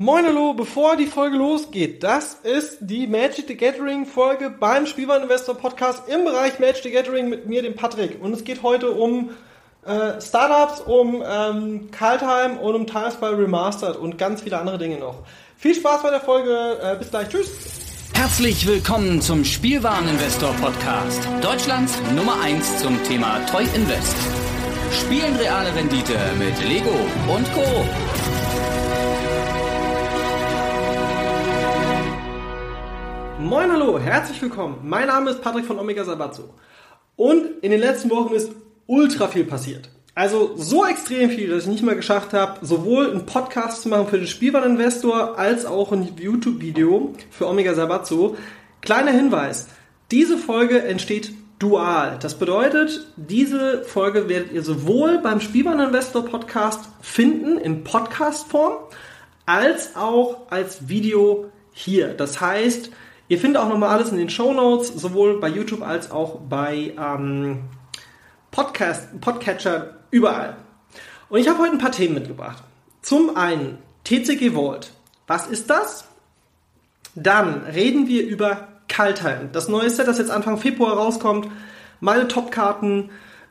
Moin hallo, bevor die Folge losgeht, das ist die Magic the Gathering Folge beim Spielwareninvestor Podcast im Bereich Magic the Gathering mit mir, dem Patrick. Und es geht heute um äh, Startups, um ähm, Kaltheim und um Timespy Remastered und ganz viele andere Dinge noch. Viel Spaß bei der Folge, äh, bis gleich, tschüss! Herzlich willkommen zum Spielwareninvestor Podcast, Deutschlands Nummer 1 zum Thema Toy Invest. Spielen reale Rendite mit Lego und Co. Moin, hallo, herzlich willkommen. Mein Name ist Patrick von Omega Sabazzo. Und in den letzten Wochen ist ultra viel passiert. Also so extrem viel, dass ich nicht mal geschafft habe, sowohl einen Podcast zu machen für den Spielwareninvestor als auch ein YouTube-Video für Omega Sabazzo. Kleiner Hinweis, diese Folge entsteht dual. Das bedeutet, diese Folge werdet ihr sowohl beim Spielwareninvestor Podcast finden in Podcast-Form, als auch als Video hier. Das heißt, Ihr findet auch nochmal alles in den Show Notes, sowohl bei YouTube als auch bei ähm, Podcast, Podcatcher, überall. Und ich habe heute ein paar Themen mitgebracht. Zum einen TCG Vault. Was ist das? Dann reden wir über Kaltheim. Das neue Set, das jetzt Anfang Februar rauskommt. Meine Top-Karten,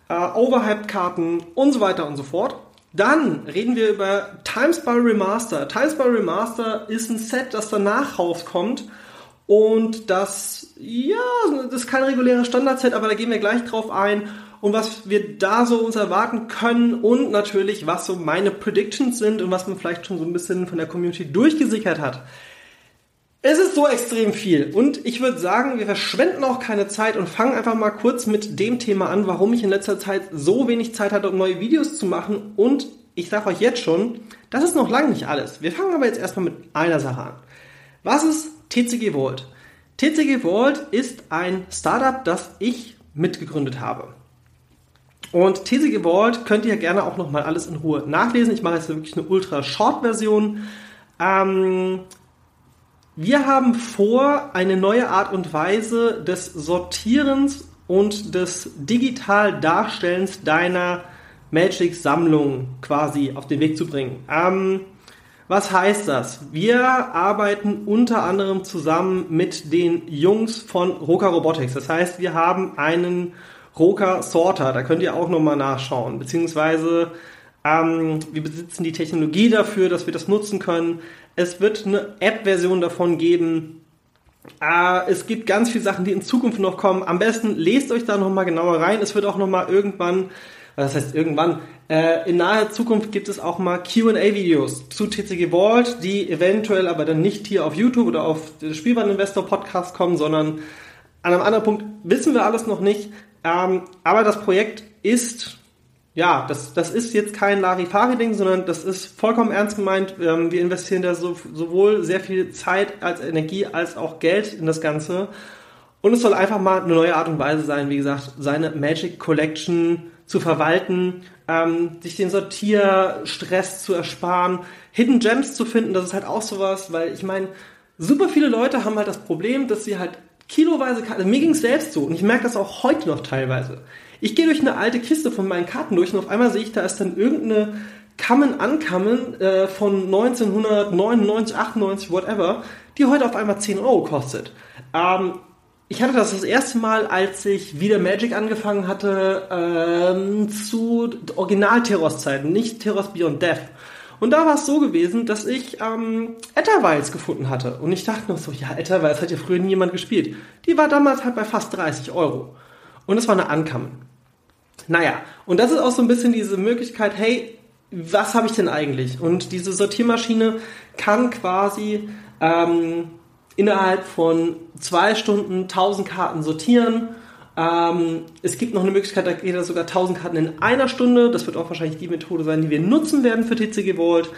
äh, Overhyped-Karten und so weiter und so fort. Dann reden wir über Times by Remaster. Times by Remaster ist ein Set, das danach rauskommt und das, ja, das ist kein reguläres Standard-Set, aber da gehen wir gleich drauf ein. Und was wir da so uns erwarten können und natürlich, was so meine Predictions sind und was man vielleicht schon so ein bisschen von der Community durchgesichert hat. Es ist so extrem viel und ich würde sagen, wir verschwenden auch keine Zeit und fangen einfach mal kurz mit dem Thema an, warum ich in letzter Zeit so wenig Zeit hatte, um neue Videos zu machen und ich sage euch jetzt schon, das ist noch lange nicht alles. Wir fangen aber jetzt erstmal mit einer Sache an. Was ist TCG Vault. TCG Vault ist ein Startup, das ich mitgegründet habe. Und TCG Vault könnt ihr gerne auch nochmal alles in Ruhe nachlesen. Ich mache jetzt wirklich eine Ultra-Short-Version. Ähm, wir haben vor, eine neue Art und Weise des Sortierens und des digital Darstellens deiner Magic-Sammlung quasi auf den Weg zu bringen. Ähm, was heißt das? Wir arbeiten unter anderem zusammen mit den Jungs von Roka Robotics. Das heißt, wir haben einen Roka Sorter. Da könnt ihr auch nochmal nachschauen. Beziehungsweise ähm, wir besitzen die Technologie dafür, dass wir das nutzen können. Es wird eine App-Version davon geben. Äh, es gibt ganz viele Sachen, die in Zukunft noch kommen. Am besten lest euch da nochmal genauer rein. Es wird auch nochmal irgendwann das heißt irgendwann, äh, in naher Zukunft gibt es auch mal QA-Videos zu TCG Vault, die eventuell aber dann nicht hier auf YouTube oder auf den Spielwareninvestor Podcast kommen, sondern an einem anderen Punkt wissen wir alles noch nicht. Ähm, aber das Projekt ist, ja, das, das ist jetzt kein Larifari-Ding, sondern das ist vollkommen ernst gemeint. Ähm, wir investieren da so, sowohl sehr viel Zeit als Energie als auch Geld in das Ganze. Und es soll einfach mal eine neue Art und Weise sein, wie gesagt, seine Magic Collection zu verwalten, ähm, sich den Sortierstress zu ersparen, Hidden Gems zu finden, das ist halt auch sowas, weil ich meine, super viele Leute haben halt das Problem, dass sie halt kiloweise Karten, also mir ging es selbst so und ich merke das auch heute noch teilweise. Ich gehe durch eine alte Kiste von meinen Karten durch und auf einmal sehe ich, da ist dann irgendeine Kammen ankammen äh, von 1999, 98, whatever, die heute auf einmal 10 Euro kostet. Ähm, ich hatte das das erste Mal, als ich wieder Magic angefangen hatte, ähm, zu Original-Terrors-Zeiten, nicht Terrors Beyond Death. Und da war es so gewesen, dass ich ähm, Etterweils gefunden hatte. Und ich dachte noch so, ja, Etterweils hat ja früher nie jemand gespielt. Die war damals halt bei fast 30 Euro. Und es war eine Ankamen. Naja, und das ist auch so ein bisschen diese Möglichkeit, hey, was habe ich denn eigentlich? Und diese Sortiermaschine kann quasi ähm, innerhalb von zwei Stunden 1000 Karten sortieren. Ähm, es gibt noch eine Möglichkeit, da geht sogar 1000 Karten in einer Stunde. Das wird auch wahrscheinlich die Methode sein, die wir nutzen werden für TCG Vault.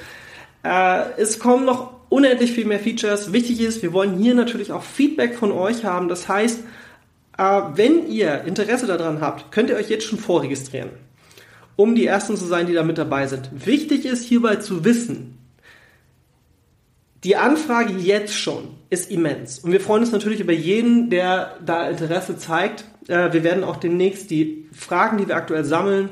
Äh, es kommen noch unendlich viel mehr Features. Wichtig ist, wir wollen hier natürlich auch Feedback von euch haben. Das heißt, äh, wenn ihr Interesse daran habt, könnt ihr euch jetzt schon vorregistrieren, um die Ersten zu sein, die da mit dabei sind. Wichtig ist hierbei zu wissen, die Anfrage jetzt schon ist immens. Und wir freuen uns natürlich über jeden, der da Interesse zeigt. Äh, wir werden auch demnächst die Fragen, die wir aktuell sammeln,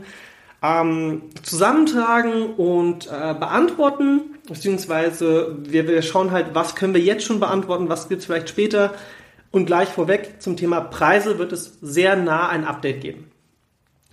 ähm, zusammentragen und äh, beantworten. beziehungsweise wir, schauen halt, was können wir jetzt schon beantworten, was gibt es vielleicht später. Und gleich vorweg zum Thema Preise wird es sehr nah ein Update geben.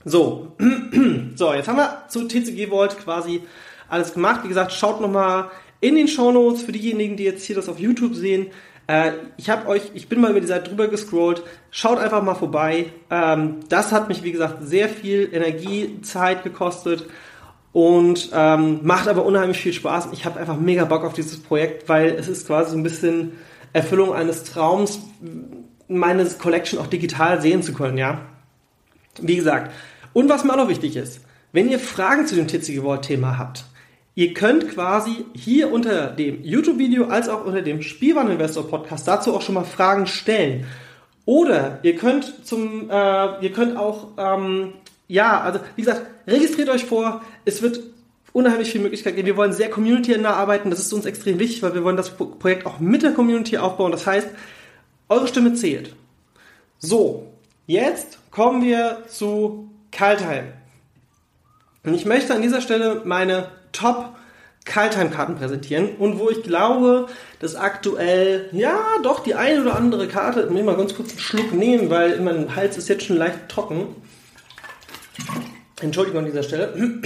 So, so jetzt haben wir zu TCG Vault quasi alles gemacht. Wie gesagt, schaut nochmal in den Show Notes für diejenigen, die jetzt hier das auf YouTube sehen. Äh, ich habe euch, ich bin mal über die Seite drüber gescrollt. Schaut einfach mal vorbei. Ähm, das hat mich, wie gesagt, sehr viel Energie, Zeit gekostet und ähm, macht aber unheimlich viel Spaß. Ich habe einfach mega Bock auf dieses Projekt, weil es ist quasi so ein bisschen Erfüllung eines Traums, meine Collection auch digital sehen zu können, ja. Wie gesagt, und was mir auch noch wichtig ist, wenn ihr Fragen zu dem TCG Vault Thema habt, ihr könnt quasi hier unter dem YouTube-Video als auch unter dem Spielwareninvestor Podcast dazu auch schon mal Fragen stellen. Oder ihr könnt zum, äh, ihr könnt auch, ähm, ja, also wie gesagt, registriert euch vor. Es wird unheimlich viel Möglichkeit geben. Wir wollen sehr community-nah arbeiten. Das ist uns extrem wichtig, weil wir wollen das Projekt auch mit der Community aufbauen. Das heißt, eure Stimme zählt. So, jetzt kommen wir zu Kaltheim. Und ich möchte an dieser Stelle meine Top Kaltheim-Karten präsentieren und wo ich glaube, dass aktuell, ja, doch die eine oder andere Karte, ich muss mal ganz kurz einen Schluck nehmen, weil mein Hals ist jetzt schon leicht trocken. Entschuldigung an dieser Stelle.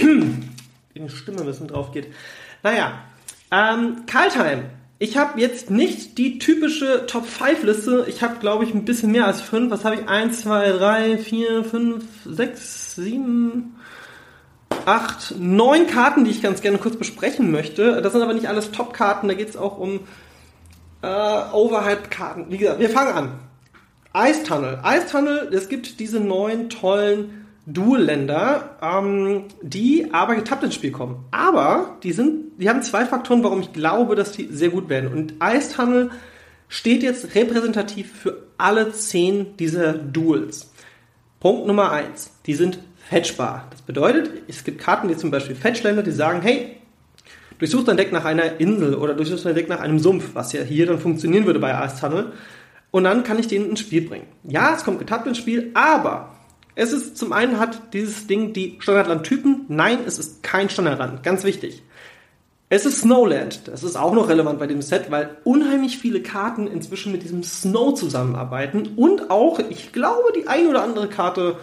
Die Stimme ein bisschen drauf geht. Naja, ähm, Kaltheim. Ich habe jetzt nicht die typische Top 5 Liste. Ich habe, glaube ich, ein bisschen mehr als 5. Was habe ich? 1, 2, 3, 4, 5, 6, 7, 8, 9 Karten, die ich ganz gerne kurz besprechen möchte. Das sind aber nicht alles Top-Karten. Da geht es auch um äh, Overhype-Karten. Wie gesagt, wir fangen an. Ice Tunnel. Ice Tunnel, es gibt diese neuen tollen Dual-Länder, ähm, die aber getappt ins Spiel kommen. Aber die sind, die haben zwei Faktoren, warum ich glaube, dass die sehr gut werden. Und Ice Tunnel steht jetzt repräsentativ für alle zehn dieser Duels. Punkt Nummer eins: Die sind fetchbar. Das bedeutet, es gibt Karten wie zum Beispiel Fetchländer, die sagen, hey, durchsuch dein Deck nach einer Insel oder durchsuch dein Deck nach einem Sumpf, was ja hier dann funktionieren würde bei Ice Tunnel. Und dann kann ich den ins Spiel bringen. Ja, es kommt getappt ins Spiel, aber es ist zum einen hat dieses Ding die Standardland-Typen. Nein, es ist kein Standardland. Ganz wichtig. Es ist Snowland. Das ist auch noch relevant bei dem Set, weil unheimlich viele Karten inzwischen mit diesem Snow zusammenarbeiten und auch, ich glaube, die ein oder andere Karte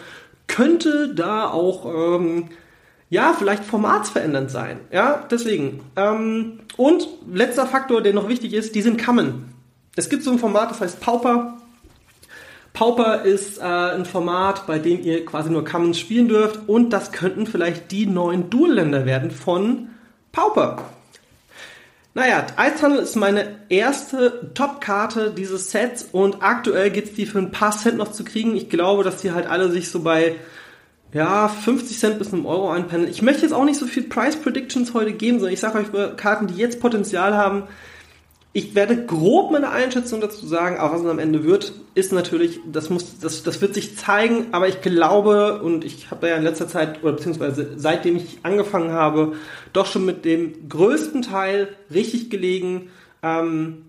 könnte da auch, ähm, ja, vielleicht formatsverändernd sein. Ja, deswegen. Ähm, und letzter Faktor, der noch wichtig ist, die sind Common. Es gibt so ein Format, das heißt Pauper. Pauper ist äh, ein Format, bei dem ihr quasi nur Commons spielen dürft und das könnten vielleicht die neuen Dual-Länder werden von Pauper. Naja, Tunnel ist meine erste Top-Karte dieses Sets und aktuell gibt es die für ein paar Cent noch zu kriegen. Ich glaube, dass die halt alle sich so bei ja, 50 Cent bis einem Euro einpendeln. Ich möchte jetzt auch nicht so viel Price Predictions heute geben, sondern ich sage euch Karten, die jetzt Potenzial haben, ich werde grob meine Einschätzung dazu sagen, aber was es am Ende wird, ist natürlich, das muss, das, das wird sich zeigen, aber ich glaube, und ich habe ja in letzter Zeit, oder beziehungsweise seitdem ich angefangen habe, doch schon mit dem größten Teil richtig gelegen. Ähm,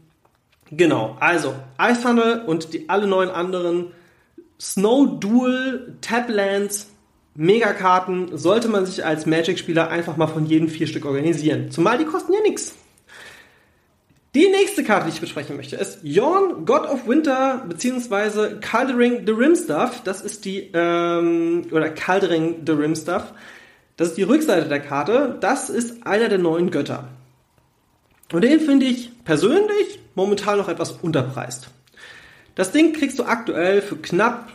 genau, also Ice Tunnel und die alle neun anderen Snow Duel, Tablands, Megakarten sollte man sich als Magic-Spieler einfach mal von jedem vier Stück organisieren. Zumal die kosten ja nichts. Die nächste Karte, die ich besprechen möchte, ist Yorn, God of Winter, beziehungsweise Caldering the Rimstuff. Das ist die, ähm, oder Caldering the Rimstuff. Das ist die Rückseite der Karte. Das ist einer der neuen Götter. Und den finde ich persönlich momentan noch etwas unterpreist. Das Ding kriegst du aktuell für knapp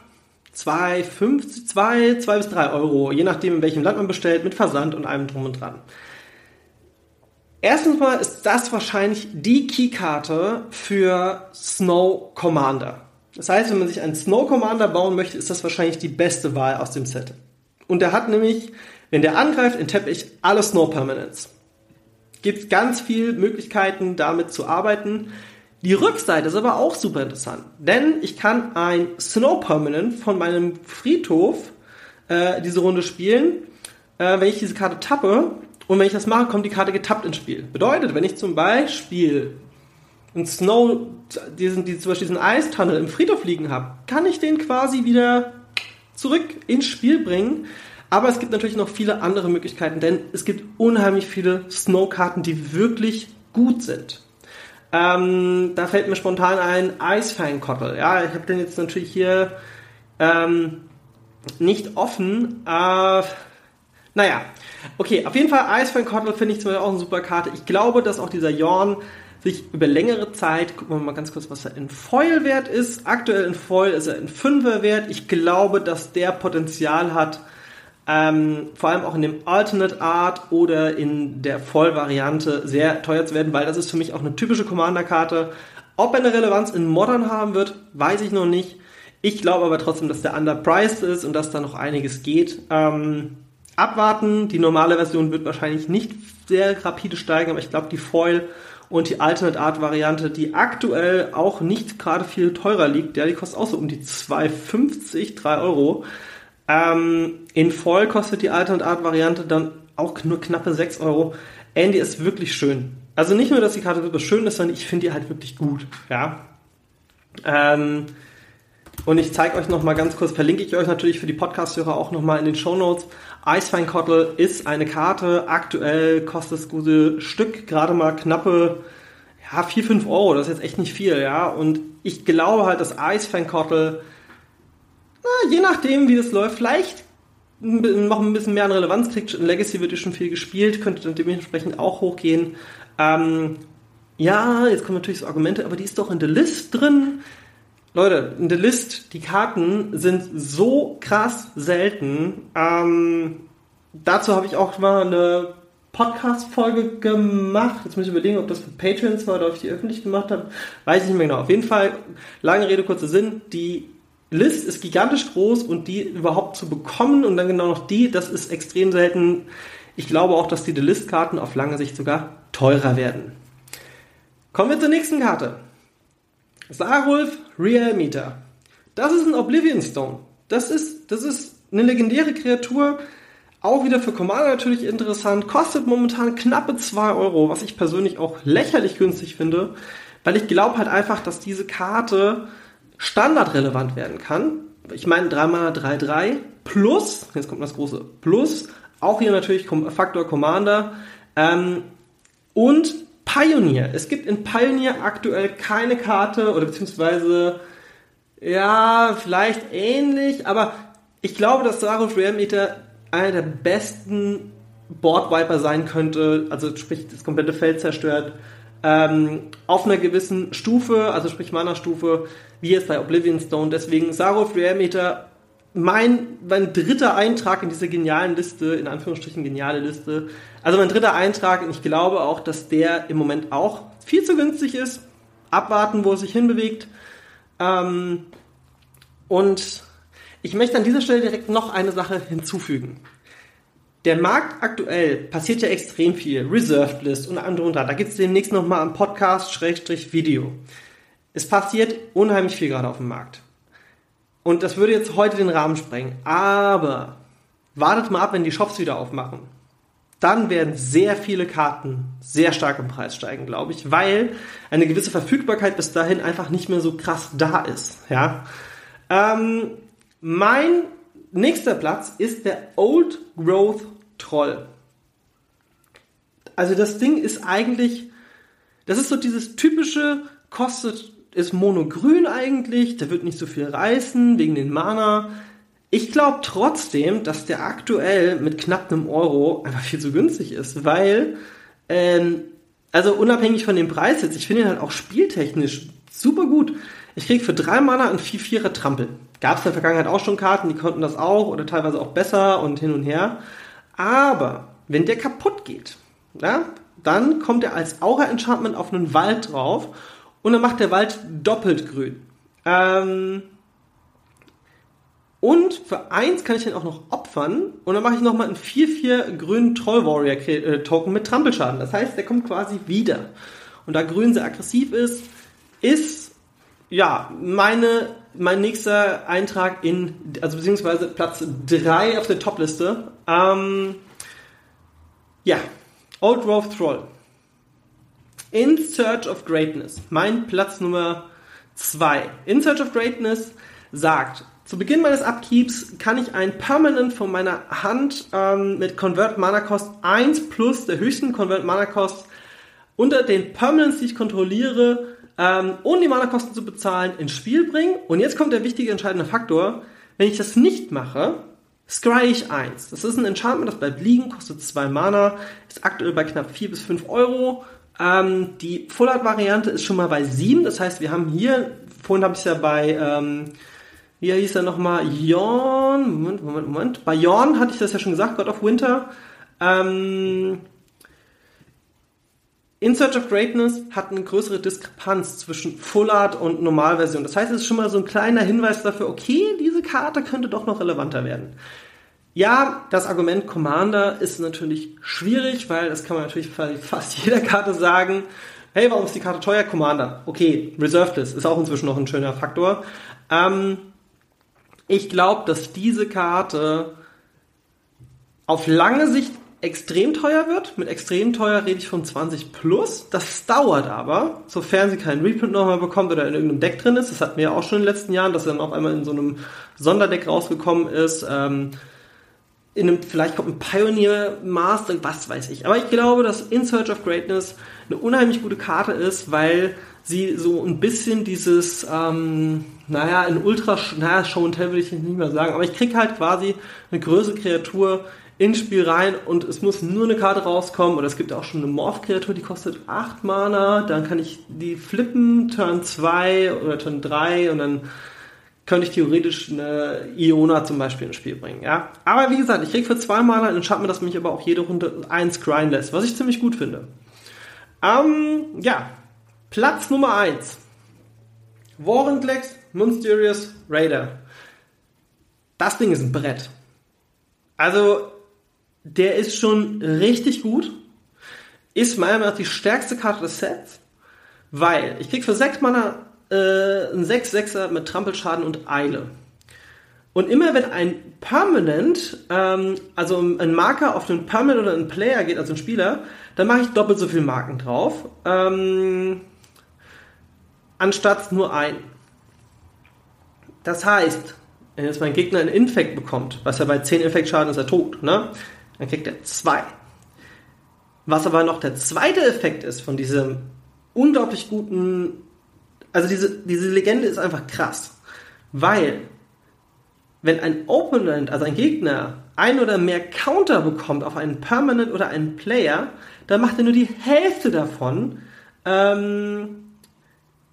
2, 5, 2, 2 bis 3 Euro, je nachdem in welchem Land man bestellt, mit Versand und allem drum und dran. Erstens mal ist das wahrscheinlich die Keykarte für Snow Commander. Das heißt, wenn man sich einen Snow Commander bauen möchte, ist das wahrscheinlich die beste Wahl aus dem Set. Und der hat nämlich, wenn der angreift, enttappe ich alle Snow Permanents. Gibt ganz viele Möglichkeiten, damit zu arbeiten. Die Rückseite ist aber auch super interessant, denn ich kann ein Snow Permanent von meinem Friedhof äh, diese Runde spielen. Äh, wenn ich diese Karte tappe, und wenn ich das mache, kommt die Karte getappt ins Spiel. Bedeutet, wenn ich zum Beispiel einen Snow, diesen, die, zum Beispiel diesen Eistunnel im Friedhof liegen habe, kann ich den quasi wieder zurück ins Spiel bringen. Aber es gibt natürlich noch viele andere Möglichkeiten, denn es gibt unheimlich viele Snow-Karten, die wirklich gut sind. Ähm, da fällt mir spontan ein Eisfeinkottel. Ja, ich habe den jetzt natürlich hier ähm, nicht offen. Äh, naja, okay, auf jeden Fall Eisfeinkottel finde ich zum Beispiel auch eine super Karte. Ich glaube, dass auch dieser Jorn sich über längere Zeit, gucken wir mal ganz kurz, was er in Foil wert ist. Aktuell in Foil ist er in Fünfer wert. Ich glaube, dass der Potenzial hat, ähm, vor allem auch in dem Alternate Art oder in der Vollvariante sehr teuer zu werden, weil das ist für mich auch eine typische Commander-Karte. Ob er eine Relevanz in Modern haben wird, weiß ich noch nicht. Ich glaube aber trotzdem, dass der underpriced ist und dass da noch einiges geht. Ähm, abwarten. Die normale Version wird wahrscheinlich nicht sehr rapide steigen, aber ich glaube, die Foil und die Alternate Art Variante, die aktuell auch nicht gerade viel teurer liegt, ja, die kostet auch so um die 2,50, 3 Euro. Ähm, in voll kostet die Alternate Art Variante dann auch nur knappe 6 Euro. Andy ist wirklich schön. Also nicht nur, dass die Karte super schön ist, sondern ich finde die halt wirklich gut, ja. Ähm, und ich zeige euch nochmal ganz kurz, verlinke ich euch natürlich für die Podcast-Hörer auch nochmal in den Show Notes. Eisfeinkottel ist eine Karte. Aktuell kostet das gute Stück gerade mal knappe ja, 4, 5 Euro. Das ist jetzt echt nicht viel, ja. Und ich glaube halt, dass Eisfeinkottel, na, je nachdem, wie das läuft, vielleicht noch ein bisschen mehr an Relevanz kriegt. In Legacy wird ja schon viel gespielt, könnte dann dementsprechend auch hochgehen. Ähm, ja, jetzt kommen natürlich so Argumente, aber die ist doch in der List drin. Leute, in der List, die Karten sind so krass selten. Ähm, dazu habe ich auch mal eine Podcast-Folge gemacht. Jetzt muss ich überlegen, ob das für Patreons war oder ob ich die öffentlich gemacht habe. Weiß ich nicht mehr genau. Auf jeden Fall, lange Rede, kurzer Sinn. Die List ist gigantisch groß und die überhaupt zu bekommen und dann genau noch die, das ist extrem selten. Ich glaube auch, dass die List-Karten auf lange Sicht sogar teurer werden. Kommen wir zur nächsten Karte. Sarulf Real Meter. Das ist ein Oblivion Stone. Das ist, das ist eine legendäre Kreatur. Auch wieder für Commander natürlich interessant. Kostet momentan knappe 2 Euro, was ich persönlich auch lächerlich günstig finde, weil ich glaube halt einfach, dass diese Karte standardrelevant werden kann. Ich meine 3 Mana 3-3 plus, jetzt kommt das große Plus, auch hier natürlich Faktor Commander ähm, und Pioneer. Es gibt in Pioneer aktuell keine Karte oder beziehungsweise ja, vielleicht ähnlich, aber ich glaube, dass Sarus Real Meter einer der besten Boardwiper sein könnte, also sprich das komplette Feld zerstört, ähm, auf einer gewissen Stufe, also sprich Mana-Stufe, wie jetzt bei Oblivion Stone. Deswegen Sarov Real Meter mein, mein dritter Eintrag in dieser genialen Liste, in Anführungsstrichen geniale Liste. Also mein dritter Eintrag und ich glaube auch, dass der im Moment auch viel zu günstig ist. Abwarten, wo es sich hinbewegt. Ähm, und ich möchte an dieser Stelle direkt noch eine Sache hinzufügen. Der Markt aktuell passiert ja extrem viel. Reserved List und andere und da. Da gibt es demnächst nochmal am Podcast-Video. Es passiert unheimlich viel gerade auf dem Markt. Und das würde jetzt heute den Rahmen sprengen. Aber wartet mal ab, wenn die Shops wieder aufmachen. Dann werden sehr viele Karten sehr stark im Preis steigen, glaube ich, weil eine gewisse Verfügbarkeit bis dahin einfach nicht mehr so krass da ist. Ja. Ähm, mein nächster Platz ist der Old Growth Troll. Also das Ding ist eigentlich, das ist so dieses typische, kostet ist monogrün eigentlich, der wird nicht so viel reißen wegen den Mana. Ich glaube trotzdem, dass der aktuell mit knapp einem Euro einfach viel zu günstig ist, weil, ähm, also unabhängig von dem Preis jetzt, ich finde ihn halt auch spieltechnisch super gut. Ich krieg für drei Mana einen 4-4er Trampel. Gab es in der Vergangenheit auch schon Karten, die konnten das auch oder teilweise auch besser und hin und her. Aber wenn der kaputt geht, ja, dann kommt er als Aura-Enchantment auf einen Wald drauf und dann macht der Wald doppelt grün. Ähm, und für eins kann ich den auch noch opfern. Und dann mache ich nochmal einen 4-4 grünen Troll Warrior äh, Token mit Trampelschaden. Das heißt, der kommt quasi wieder. Und da grün sehr aggressiv ist, ist ja meine, mein nächster Eintrag in, also beziehungsweise Platz 3 auf der Topliste. Ähm, ja, Old Growth Troll. In Search of Greatness, mein Platz Nummer 2. In Search of Greatness sagt, zu Beginn meines Upkeeps kann ich ein Permanent von meiner Hand ähm, mit Convert Mana Cost 1 plus der höchsten Convert Mana Cost unter den Permanents, die ich kontrolliere, ähm, ohne die Mana-Kosten zu bezahlen, ins Spiel bringen. Und jetzt kommt der wichtige entscheidende Faktor. Wenn ich das nicht mache, scry ich 1. Das ist ein Enchantment, das bleibt liegen, kostet 2 Mana, ist aktuell bei knapp 4 bis 5 Euro. Ähm, die Full Art Variante ist schon mal bei 7. Das heißt, wir haben hier, vorhin habe ich es ja bei, ähm, wie hieß er nochmal? Jorn, Moment, Moment, Moment. Bei Jorn hatte ich das ja schon gesagt, God of Winter. Ähm, in Search of Greatness hat eine größere Diskrepanz zwischen Full Art und Normalversion. Das heißt, es ist schon mal so ein kleiner Hinweis dafür, okay, diese Karte könnte doch noch relevanter werden. Ja, das Argument Commander ist natürlich schwierig, weil das kann man natürlich fast jeder Karte sagen. Hey, warum ist die Karte teuer? Commander. Okay, Reserved List ist auch inzwischen noch ein schöner Faktor. Ähm, ich glaube, dass diese Karte auf lange Sicht extrem teuer wird. Mit extrem teuer rede ich von 20 plus. Das dauert aber, sofern sie keinen Reprint nochmal bekommt oder in irgendeinem Deck drin ist. Das hatten wir ja auch schon in den letzten Jahren, dass er dann auf einmal in so einem Sonderdeck rausgekommen ist. Ähm, in einem, vielleicht kommt ein Pioneer Master, was weiß ich. Aber ich glaube, dass In Search of Greatness eine unheimlich gute Karte ist, weil sie so ein bisschen dieses, ähm, naja, ein Ultra, naja, Show and Tell will ich nicht mehr sagen, aber ich krieg halt quasi eine größere Kreatur, ins Spiel rein und es muss nur eine Karte rauskommen. Oder es gibt auch schon eine Morph-Kreatur, die kostet 8 Mana. Dann kann ich die flippen, Turn 2 oder Turn 3 und dann könnte ich theoretisch eine Iona zum Beispiel ins Spiel bringen. Ja? Aber wie gesagt, ich krieg für 2 Mana ein Enchantment, das mich aber auch jede Runde 1 grind lässt, was ich ziemlich gut finde. Ähm, ja, Platz Nummer 1. Warrenklex, Mysterious Raider. Das Ding ist ein Brett. Also, der ist schon richtig gut. Ist meiner Meinung nach die stärkste Karte des Sets, weil ich krieg für 6 Mana äh, einen 6-6er mit Trampelschaden und Eile. Und immer wenn ein Permanent, ähm, also ein Marker auf einen Permanent oder einen Player geht, also ein Spieler, dann mache ich doppelt so viele Marken drauf, ähm, anstatt nur ein. Das heißt, wenn jetzt mein Gegner einen Infekt bekommt, was er bei 10 Infektschaden ist er tot, ne? dann kriegt er zwei. Was aber noch der zweite Effekt ist von diesem unglaublich guten, also diese, diese Legende ist einfach krass, weil wenn ein Opponent, also ein Gegner, ein oder mehr Counter bekommt auf einen Permanent oder einen Player, dann macht er nur die Hälfte davon, ähm,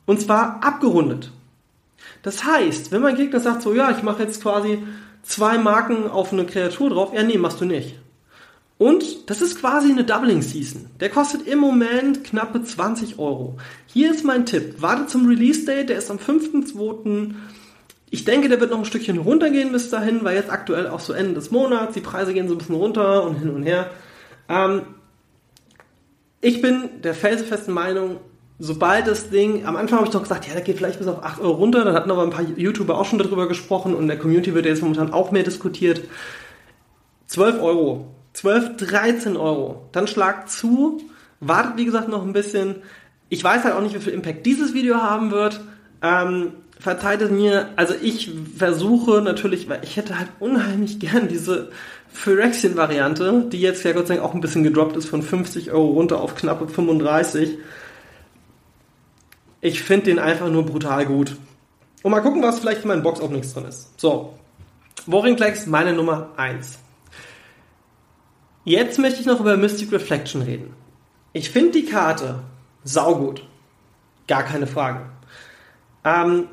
und zwar abgerundet. Das heißt, wenn mein Gegner sagt so, ja, ich mache jetzt quasi zwei Marken auf eine Kreatur drauf, ja, nee, machst du nicht. Und das ist quasi eine Doubling Season. Der kostet im Moment knappe 20 Euro. Hier ist mein Tipp. Warte zum Release Date, der ist am 5.2. Ich denke, der wird noch ein Stückchen runtergehen bis dahin, weil jetzt aktuell auch so Ende des Monats, die Preise gehen so ein bisschen runter und hin und her. Ähm, ich bin der felsenfesten Meinung, sobald das Ding, am Anfang habe ich doch gesagt, ja, der geht vielleicht bis auf 8 Euro runter, dann hatten aber ein paar YouTuber auch schon darüber gesprochen und in der Community wird jetzt momentan auch mehr diskutiert. 12 Euro 12, 13 Euro. Dann schlagt zu, wartet wie gesagt noch ein bisschen. Ich weiß halt auch nicht, wie viel Impact dieses Video haben wird. Ähm, verzeiht es mir, also ich versuche natürlich, weil ich hätte halt unheimlich gern diese Phyrexian-Variante, die jetzt ja Gott sei Dank auch ein bisschen gedroppt ist, von 50 Euro runter auf knappe 35. Ich finde den einfach nur brutal gut. Und mal gucken, was vielleicht in meinen Box-Openings drin ist. So, Warring Klecks, meine Nummer 1. Jetzt möchte ich noch über Mystic Reflection reden. Ich finde die Karte saugut. Gar keine Frage. Ähm,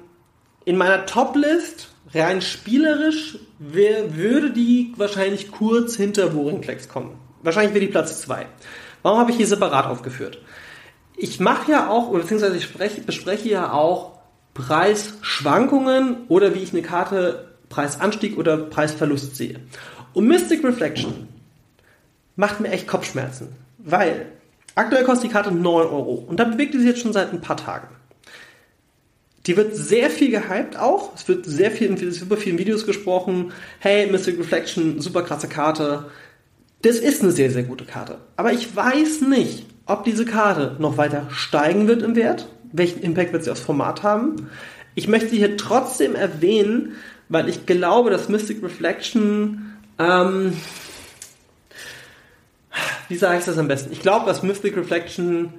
in meiner Top-List, rein spielerisch, wär, würde die wahrscheinlich kurz hinter Boringplex kommen. Wahrscheinlich wäre die Platz 2. Warum habe ich die separat aufgeführt? Ich mache ja auch, beziehungsweise ich spreche, bespreche ja auch Preisschwankungen oder wie ich eine Karte Preisanstieg oder Preisverlust sehe. Und Mystic Reflection macht mir echt Kopfschmerzen. Weil aktuell kostet die Karte 9 Euro und da bewegt die sich jetzt schon seit ein paar Tagen. Die wird sehr viel gehypt auch. Es wird sehr viel in super vielen Videos gesprochen. Hey, Mystic Reflection, super krasse Karte. Das ist eine sehr, sehr gute Karte. Aber ich weiß nicht, ob diese Karte noch weiter steigen wird im Wert. Welchen Impact wird sie aufs Format haben? Ich möchte hier trotzdem erwähnen, weil ich glaube, dass Mystic Reflection, ähm, wie sage ich das am besten? Ich glaube, dass Mystic Reflection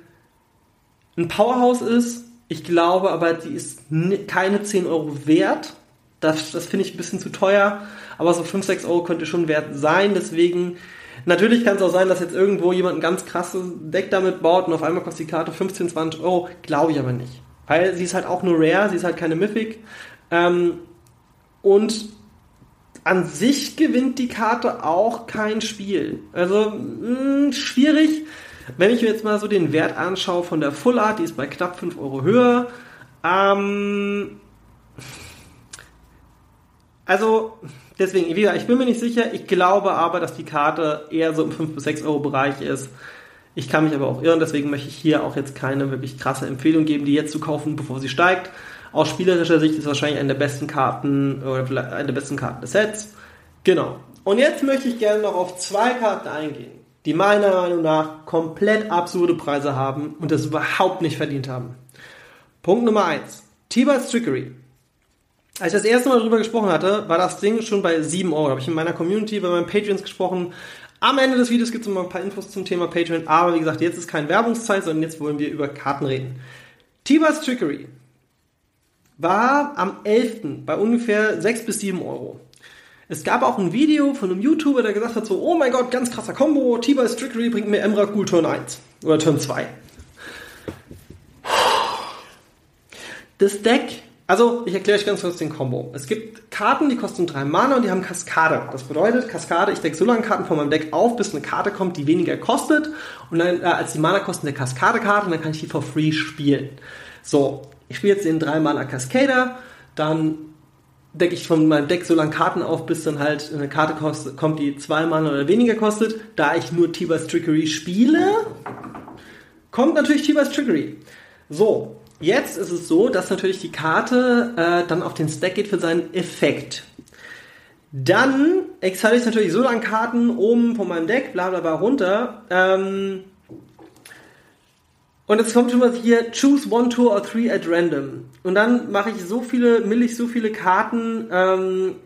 ein Powerhouse ist. Ich glaube aber, die ist keine 10 Euro wert. Das, das finde ich ein bisschen zu teuer. Aber so 5, 6 Euro könnte schon wert sein. Deswegen, natürlich kann es auch sein, dass jetzt irgendwo jemand ein ganz krasses Deck damit baut und auf einmal kostet die Karte 15, 20 Euro. Glaube ich aber nicht. Weil sie ist halt auch nur Rare, sie ist halt keine Mythic. Ähm, und an sich gewinnt die Karte auch kein Spiel. Also mh, hm, schwierig. Wenn ich mir jetzt mal so den Wert anschaue von der Full Art, die ist bei knapp 5 Euro höher. Ähm, also deswegen, ich bin mir nicht sicher. Ich glaube aber, dass die Karte eher so im 5 bis 6 Euro Bereich ist. Ich kann mich aber auch irren, deswegen möchte ich hier auch jetzt keine wirklich krasse Empfehlung geben, die jetzt zu kaufen, bevor sie steigt. Aus spielerischer Sicht ist wahrscheinlich eine der besten Karten oder vielleicht eine der besten Karten des Sets. Genau. Und jetzt möchte ich gerne noch auf zwei Karten eingehen, die meiner Meinung nach komplett absurde Preise haben und das überhaupt nicht verdient haben. Punkt Nummer eins: T-Bites Trickery. Als ich das erste Mal darüber gesprochen hatte, war das Ding schon bei 7 Euro. Da habe ich in meiner Community, bei meinen Patreons gesprochen. Am Ende des Videos gibt es noch ein paar Infos zum Thema Patreon. Aber wie gesagt, jetzt ist keine Werbungszeit, sondern jetzt wollen wir über Karten reden. T-Bites Trickery war am 11. bei ungefähr 6 bis 7 Euro. Es gab auch ein Video von einem YouTuber, der gesagt hat so, oh mein Gott, ganz krasser Combo, T-Bites Trickery bringt mir Emrakul Turn 1 oder Turn 2. Das Deck, also ich erkläre euch ganz kurz den Combo. Es gibt Karten, die kosten 3 Mana und die haben Kaskade. Das bedeutet, Kaskade, ich decke so lange Karten von meinem Deck auf, bis eine Karte kommt, die weniger kostet und dann äh, als die Mana-Kosten der Kaskade-Karte und dann kann ich die for free spielen. So, ich spiele jetzt den 3 Mana Cascader, dann decke ich von meinem Deck so lange Karten auf, bis dann halt eine Karte kostet, kommt, die 2 Mana oder weniger kostet. Da ich nur Tiber's Trickery spiele, kommt natürlich Tiber's Trickery. So, jetzt ist es so, dass natürlich die Karte äh, dann auf den Stack geht für seinen Effekt. Dann exile ich natürlich so lange Karten oben von meinem Deck, bla bla bla runter. Ähm, und jetzt kommt schon mal hier, choose one, two or three at random. Und dann mache ich so viele, mill ich so viele Karten, ähm,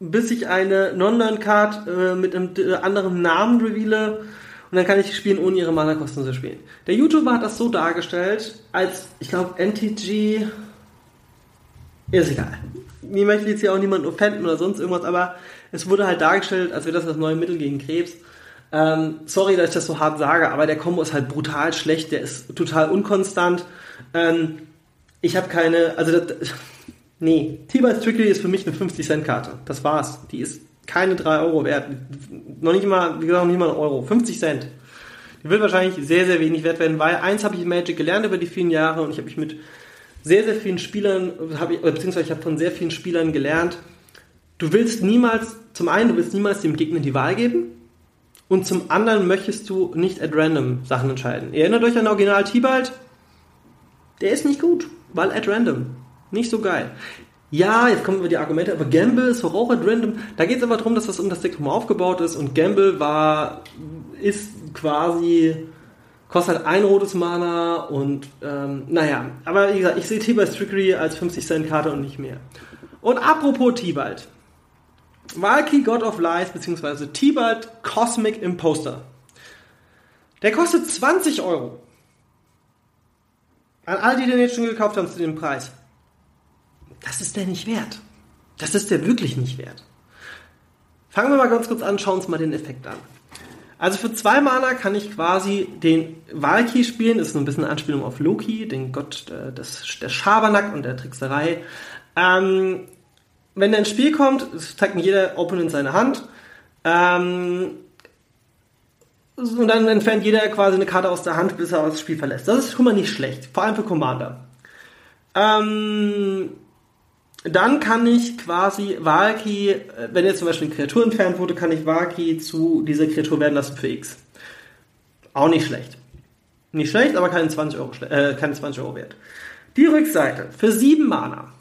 bis ich eine Non-Learn-Card äh, mit einem äh, anderen Namen reveale. Und dann kann ich spielen, ohne ihre Mana-Kosten zu spielen. Der YouTuber hat das so dargestellt, als, ich glaube, NTG... Ist egal. Mir möchte jetzt hier auch niemand offenden oder sonst irgendwas, aber es wurde halt dargestellt, als wäre das das neue Mittel gegen Krebs. Ähm, sorry, dass ich das so hart sage, aber der Combo ist halt brutal schlecht, der ist total unkonstant. Ähm, ich habe keine, also das, nee, T-Bites Strictly ist für mich eine 50-Cent-Karte. Das war's. Die ist keine 3 Euro wert. Noch nicht mal, wie gesagt, noch nicht mal ein Euro. 50 Cent. Die wird wahrscheinlich sehr, sehr wenig wert werden, weil eins habe ich in Magic gelernt über die vielen Jahre und ich habe mich mit sehr, sehr vielen Spielern, hab ich, beziehungsweise ich habe von sehr vielen Spielern gelernt, du willst niemals, zum einen, du willst niemals dem Gegner die Wahl geben, und zum anderen möchtest du nicht at random Sachen entscheiden. Ihr erinnert euch an Original Tibalt? Der ist nicht gut, weil at random. Nicht so geil. Ja, jetzt kommen wir die Argumente, aber Gamble ist auch at random. Da geht es aber darum, dass das um das Deck aufgebaut ist und Gamble war, ist quasi, kostet ein rotes Mana und ähm, naja, aber wie gesagt, ich sehe Tibalt Trickery als 50 Cent Karte und nicht mehr. Und apropos Tibalt. Valky God of Lies bzw. Tibalt Cosmic Imposter. Der kostet 20 Euro. An all die den jetzt schon gekauft haben zu dem Preis. Das ist der nicht wert. Das ist der wirklich nicht wert. Fangen wir mal ganz kurz an, schauen uns mal den Effekt an. Also für zwei Mana kann ich quasi den Valky spielen, das ist ein bisschen eine Anspielung auf Loki, den Gott des, der Schabernack und der Trickserei. Ähm, wenn er ins Spiel kommt, zeigt mir jeder Opponent seine Hand. Ähm, und dann entfernt jeder quasi eine Karte aus der Hand, bis er das Spiel verlässt. Das ist schon mal nicht schlecht, vor allem für Commander. Ähm, dann kann ich quasi Valky, wenn jetzt zum Beispiel eine Kreatur entfernt wurde, kann ich Valky zu dieser Kreatur werden lassen für X. Auch nicht schlecht. Nicht schlecht, aber keine 20 Euro, äh, keine 20 Euro wert. Die Rückseite für 7 Mana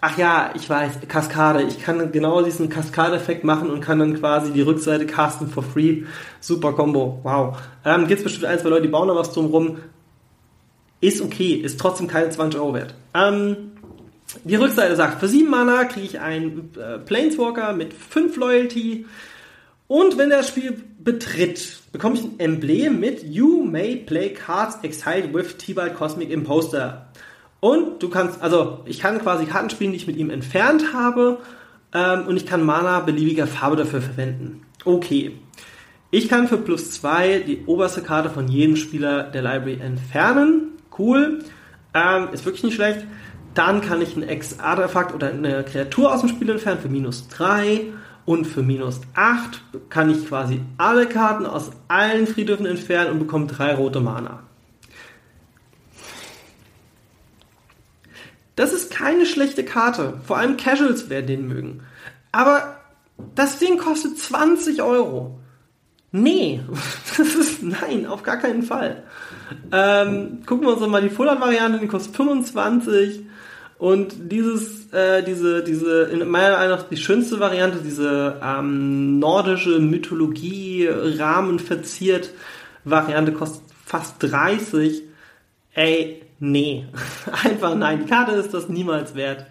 Ach ja, ich weiß, Kaskade. Ich kann genau diesen Kaskade-Effekt machen und kann dann quasi die Rückseite casten for free. Super Combo. Wow. Ähm, Gibt es bestimmt ein, zwei Leute, die bauen da was drum rum. Ist okay, ist trotzdem keine 20 Euro wert. Ähm, Die Rückseite sagt, für 7 Mana kriege ich einen äh, Planeswalker mit 5 Loyalty. Und wenn das Spiel betritt, bekomme ich ein Emblem mit You may play cards exiled with Tibalt Cosmic Imposter. Und du kannst, also ich kann quasi Karten spielen, die ich mit ihm entfernt habe. Ähm, und ich kann Mana beliebiger Farbe dafür verwenden. Okay. Ich kann für plus 2 die oberste Karte von jedem Spieler der Library entfernen. Cool. Ähm, ist wirklich nicht schlecht. Dann kann ich ein Ex-Artefakt oder eine Kreatur aus dem Spiel entfernen für minus 3. Und für minus 8 kann ich quasi alle Karten aus allen Friedhöfen entfernen und bekomme 3 rote Mana. Das ist keine schlechte Karte. Vor allem Casuals werden den mögen. Aber das Ding kostet 20 Euro. Nee, das ist nein, auf gar keinen Fall. Ähm, gucken wir uns doch mal die Full-Art-Variante, die kostet 25. Und dieses, äh, diese, diese, in meiner Meinung nach die schönste Variante, diese ähm, nordische Mythologie, Rahmen verziert Variante kostet fast 30. Ey, nee. Einfach nein. Die Karte ist das niemals wert.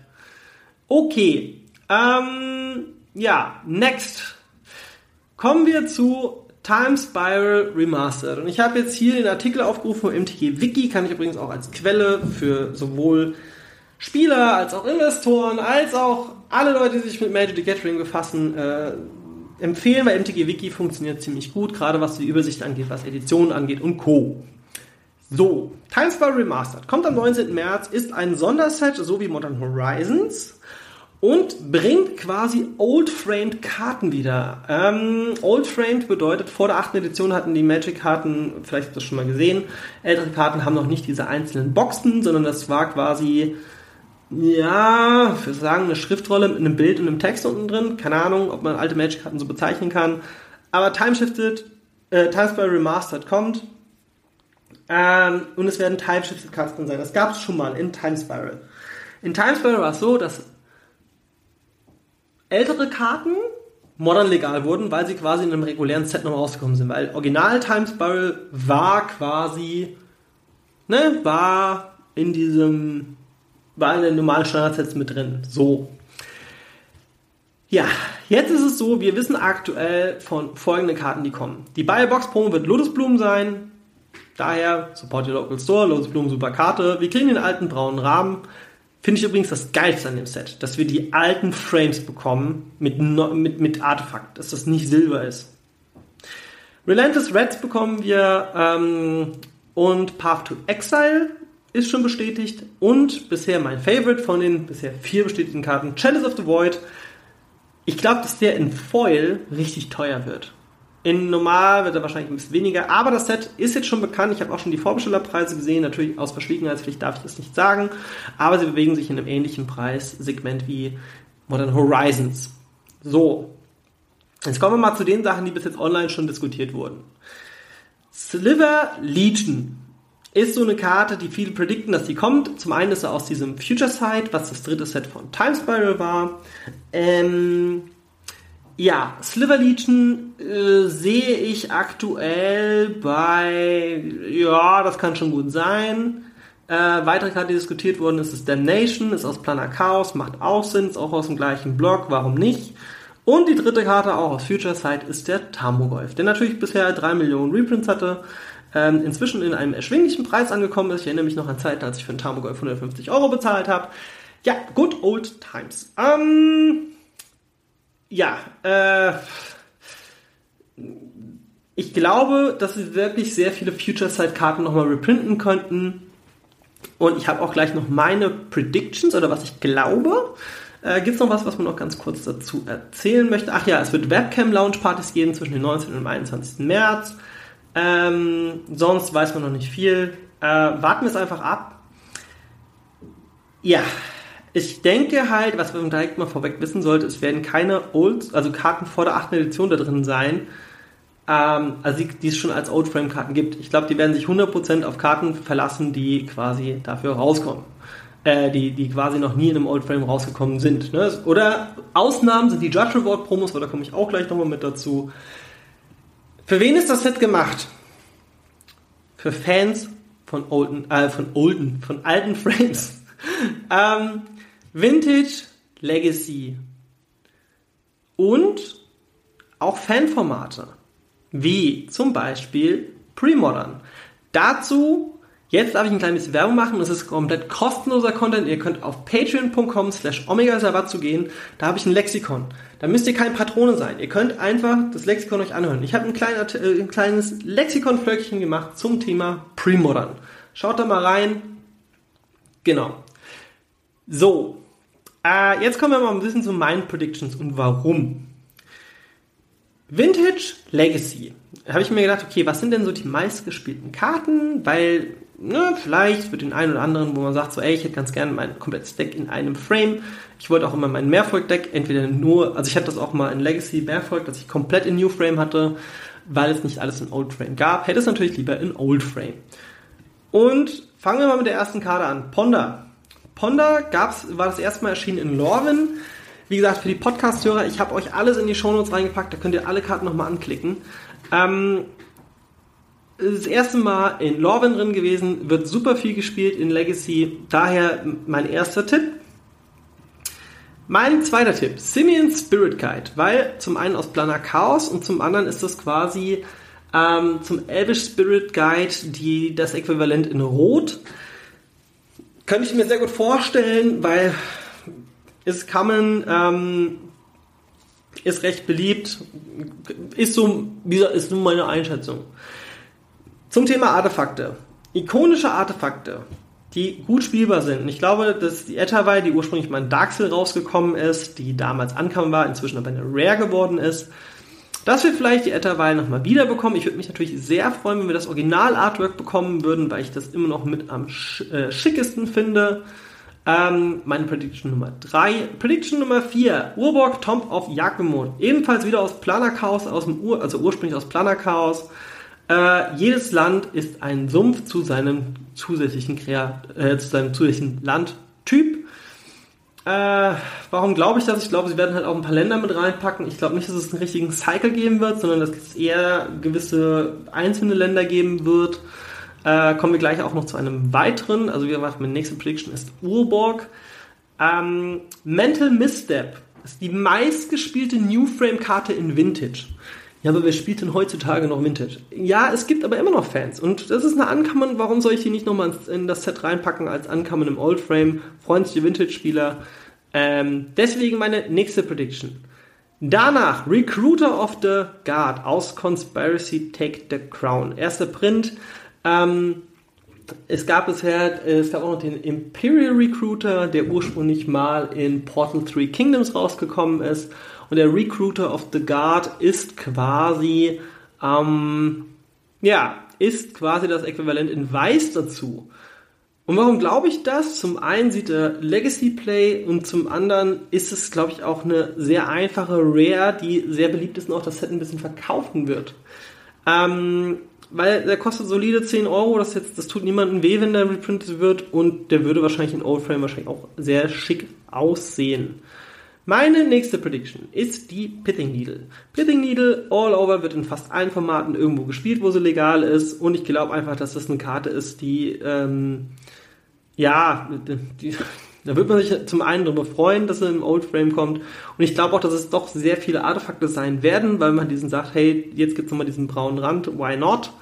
Okay. Ähm, ja, next. Kommen wir zu Time Spiral Remastered. Und ich habe jetzt hier den Artikel aufgerufen vom MTG Wiki, kann ich übrigens auch als Quelle für sowohl Spieler als auch Investoren, als auch alle Leute, die sich mit Magic the Gathering befassen, äh, empfehlen, weil MTG Wiki funktioniert ziemlich gut, gerade was die Übersicht angeht, was Editionen angeht und Co. So, Time Spiral Remastered kommt am 19. März, ist ein Sonderset, so wie Modern Horizons und bringt quasi Old Framed Karten wieder. Ähm, Old Framed bedeutet, vor der 8. Edition hatten die Magic-Karten, vielleicht habt ihr das schon mal gesehen, ältere Karten haben noch nicht diese einzelnen Boxen, sondern das war quasi ja, ich sagen, eine Schriftrolle mit einem Bild und einem Text unten drin. Keine Ahnung, ob man alte Magic-Karten so bezeichnen kann. Aber Time Shifted, äh, Time Spiral Remastered kommt. Ähm, und es werden Time Shifted Cards drin sein. Das gab es schon mal in Time Spiral. In Time Spiral war es so, dass ältere Karten modern legal wurden, weil sie quasi in einem regulären Set noch rausgekommen sind. Weil Original Time Spiral war quasi, ne, war in diesem war in den normalen Standardsets mit drin. So. Ja, jetzt ist es so, wir wissen aktuell von folgenden Karten, die kommen. Die Biobox Promo wird Lotusblumen sein. Daher, support your local store, Lotusblumen, super Karte. Wir kriegen den alten braunen Rahmen. Finde ich übrigens das Geilste an dem Set, dass wir die alten Frames bekommen mit, mit, mit Artefakt, dass das nicht Silber ist. Relentless Reds bekommen wir ähm, und Path to Exile ist schon bestätigt und bisher mein Favorite von den bisher vier bestätigten Karten, Chalice of the Void. Ich glaube, dass der in Foil richtig teuer wird. In normal wird er wahrscheinlich ein bisschen weniger, aber das Set ist jetzt schon bekannt. Ich habe auch schon die Vorbestellerpreise gesehen. Natürlich aus Verschwiegenheitspflicht darf ich das nicht sagen, aber sie bewegen sich in einem ähnlichen Preissegment wie Modern Horizons. So, jetzt kommen wir mal zu den Sachen, die bis jetzt online schon diskutiert wurden. Sliver Legion ist so eine Karte, die viele predikten, dass die kommt. Zum einen ist er aus diesem Future Sight, was das dritte Set von Time Spiral war. Ähm, ja, Sliver Legion äh, sehe ich aktuell bei, ja, das kann schon gut sein. Äh, weitere Karte, die diskutiert wurden, ist das Damnation, ist aus Planar Chaos, macht auch Sinn, ist auch aus dem gleichen Block, warum nicht? Und die dritte Karte, auch aus Future Sight, ist der Tamogolf, der natürlich bisher 3 Millionen Reprints hatte ähm, inzwischen in einem erschwinglichen Preis angekommen ist. Ich erinnere mich noch an Zeiten, als ich für einen Tamagolf 150 Euro bezahlt habe. Ja, good old times. Ähm, ja, äh, ich glaube, dass sie wirklich sehr viele Future Sight Karten nochmal reprinten könnten. Und ich habe auch gleich noch meine Predictions oder was ich glaube. Äh, Gibt es noch was, was man noch ganz kurz dazu erzählen möchte? Ach ja, es wird Webcam Launch Partys geben zwischen dem 19. und dem 21. März. Ähm, sonst weiß man noch nicht viel. Äh, warten wir es einfach ab. Ja, ich denke halt, was man direkt mal vorweg wissen sollte, es werden keine Old, also Karten vor der 8. Edition da drin sein. Ähm, also die, die es schon als Old Frame Karten gibt. Ich glaube, die werden sich 100% auf Karten verlassen, die quasi dafür rauskommen. Äh, die, die quasi noch nie in einem Old Frame rausgekommen sind. Ne? Oder Ausnahmen sind die Judge Reward Promos, weil da komme ich auch gleich nochmal mit dazu. Für wen ist das Set gemacht? Für Fans von olden, äh, von olden, von alten Frames. ähm, Vintage, Legacy und auch Fanformate, wie zum Beispiel Premodern. Dazu Jetzt darf ich ein kleines Werbung machen. Es ist komplett kostenloser Content. Ihr könnt auf patreon.com slash omegasabatsu gehen. Da habe ich ein Lexikon. Da müsst ihr kein Patrone sein. Ihr könnt einfach das Lexikon euch anhören. Ich habe ein, klein, äh, ein kleines Lexikon-Flöckchen gemacht zum Thema Premodern. Schaut da mal rein. Genau. So. Äh, jetzt kommen wir mal ein bisschen zu meinen Predictions und warum. Vintage Legacy. Da habe ich mir gedacht, okay, was sind denn so die meistgespielten Karten? Weil ne, vielleicht für den einen oder anderen, wo man sagt, so, ey, ich hätte ganz gerne mein komplettes Deck in einem Frame. Ich wollte auch immer mein Mehrfolg-Deck entweder nur, also ich hatte das auch mal in Legacy Mehrfolg, dass ich komplett in New Frame hatte, weil es nicht alles in Old Frame gab. Hätte es natürlich lieber in Old Frame. Und fangen wir mal mit der ersten Karte an. Ponda. Ponda gab's, war das erste Mal erschienen in Lorwyn. Wie gesagt, für die Podcast-Hörer, ich habe euch alles in die Shownotes reingepackt, da könnt ihr alle Karten nochmal anklicken. Ähm, das erste Mal in Lorwyn drin gewesen, wird super viel gespielt in Legacy. Daher mein erster Tipp. Mein zweiter Tipp, Simeon Spirit Guide, weil zum einen aus Planar Chaos und zum anderen ist das quasi ähm, zum Elvish Spirit Guide die, das Äquivalent in Rot. Könnte ich mir sehr gut vorstellen, weil ist Common ähm, ist recht beliebt, ist so, wie ist nun meine Einschätzung. Zum Thema Artefakte. Ikonische Artefakte, die gut spielbar sind. Ich glaube, dass die Etterwei, die ursprünglich mal in Darkseid rausgekommen ist, die damals ankam war, inzwischen aber eine Rare geworden ist, dass wir vielleicht die Etterwei nochmal wiederbekommen. Ich würde mich natürlich sehr freuen, wenn wir das Original-Artwork bekommen würden, weil ich das immer noch mit am äh, schickesten finde. Ähm, meine Prediction Nummer 3. Prediction Nummer 4. Urborg Tomb of Yakimon. Ebenfalls wieder aus Planar Chaos, aus dem Ur, also ursprünglich aus Planar Chaos. Äh, jedes Land ist ein Sumpf zu seinem zusätzlichen, Krea äh, zu seinem zusätzlichen Landtyp. Äh, warum glaube ich das? Ich glaube, sie werden halt auch ein paar Länder mit reinpacken. Ich glaube nicht, dass es einen richtigen Cycle geben wird, sondern dass es eher gewisse einzelne Länder geben wird. Äh, kommen wir gleich auch noch zu einem weiteren. Also wie gesagt, meine nächste Prediction ist Urborg. Ähm, Mental Misstep ist die meistgespielte New Frame Karte in Vintage. Ja, aber wer spielt denn heutzutage noch Vintage? Ja, es gibt aber immer noch Fans. Und das ist eine Uncommon. Warum soll ich die nicht nochmal in das Set reinpacken als Uncommon im Old Frame? Freundliche Vintage-Spieler. Ähm, deswegen meine nächste Prediction. Danach Recruiter of the Guard aus Conspiracy Take the Crown. Erster Print. Ähm, es gab bisher, es gab auch noch den Imperial Recruiter, der ursprünglich mal in Portal 3 Kingdoms rausgekommen ist. Und der Recruiter of the Guard ist quasi, ähm, ja, ist quasi das Äquivalent in Weiß dazu. Und warum glaube ich das? Zum einen sieht er Legacy Play und zum anderen ist es, glaube ich, auch eine sehr einfache Rare, die sehr beliebt ist und auch das Set ein bisschen verkaufen wird. Ähm, weil der kostet solide 10 Euro, das, jetzt, das tut niemandem weh, wenn der reprintet wird und der würde wahrscheinlich in Old Frame wahrscheinlich auch sehr schick aussehen. Meine nächste Prediction ist die Pithing Needle. Pithing Needle all over wird in fast allen Formaten irgendwo gespielt, wo sie legal ist. Und ich glaube einfach, dass das eine Karte ist, die, ähm, ja, die, da wird man sich zum einen darüber freuen, dass sie im Old Frame kommt. Und ich glaube auch, dass es doch sehr viele Artefakte sein werden, weil man diesen sagt, hey, jetzt gibt's nochmal diesen braunen Rand, why not?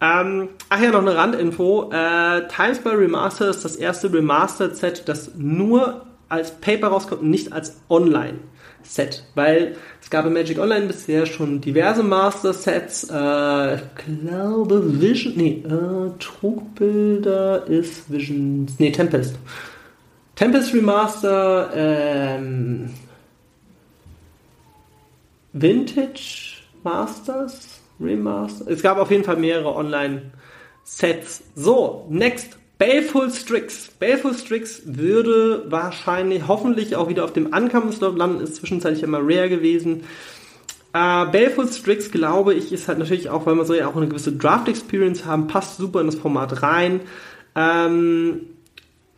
Ähm, ach ja, noch eine Randinfo. Äh, Timespell Remaster ist das erste Remastered-Set, das nur als Paper rauskommt und nicht als Online-Set. Weil es gab in Magic Online bisher schon diverse Master-Sets. Äh, ich glaube Vision, nee, äh, Trugbilder ist Vision, nee, Tempest. Tempest Remaster, ähm, Vintage Masters Remaster. Es gab auf jeden Fall mehrere Online-Sets. So, next. Baleful Strix. Baleful Strix würde wahrscheinlich, hoffentlich auch wieder auf dem Uncommon-Slot landen, ist zwischenzeitlich immer rare gewesen. Äh, Baleful Strix, glaube ich, ist halt natürlich auch, weil man so ja auch eine gewisse Draft-Experience haben, passt super in das Format rein. Ähm,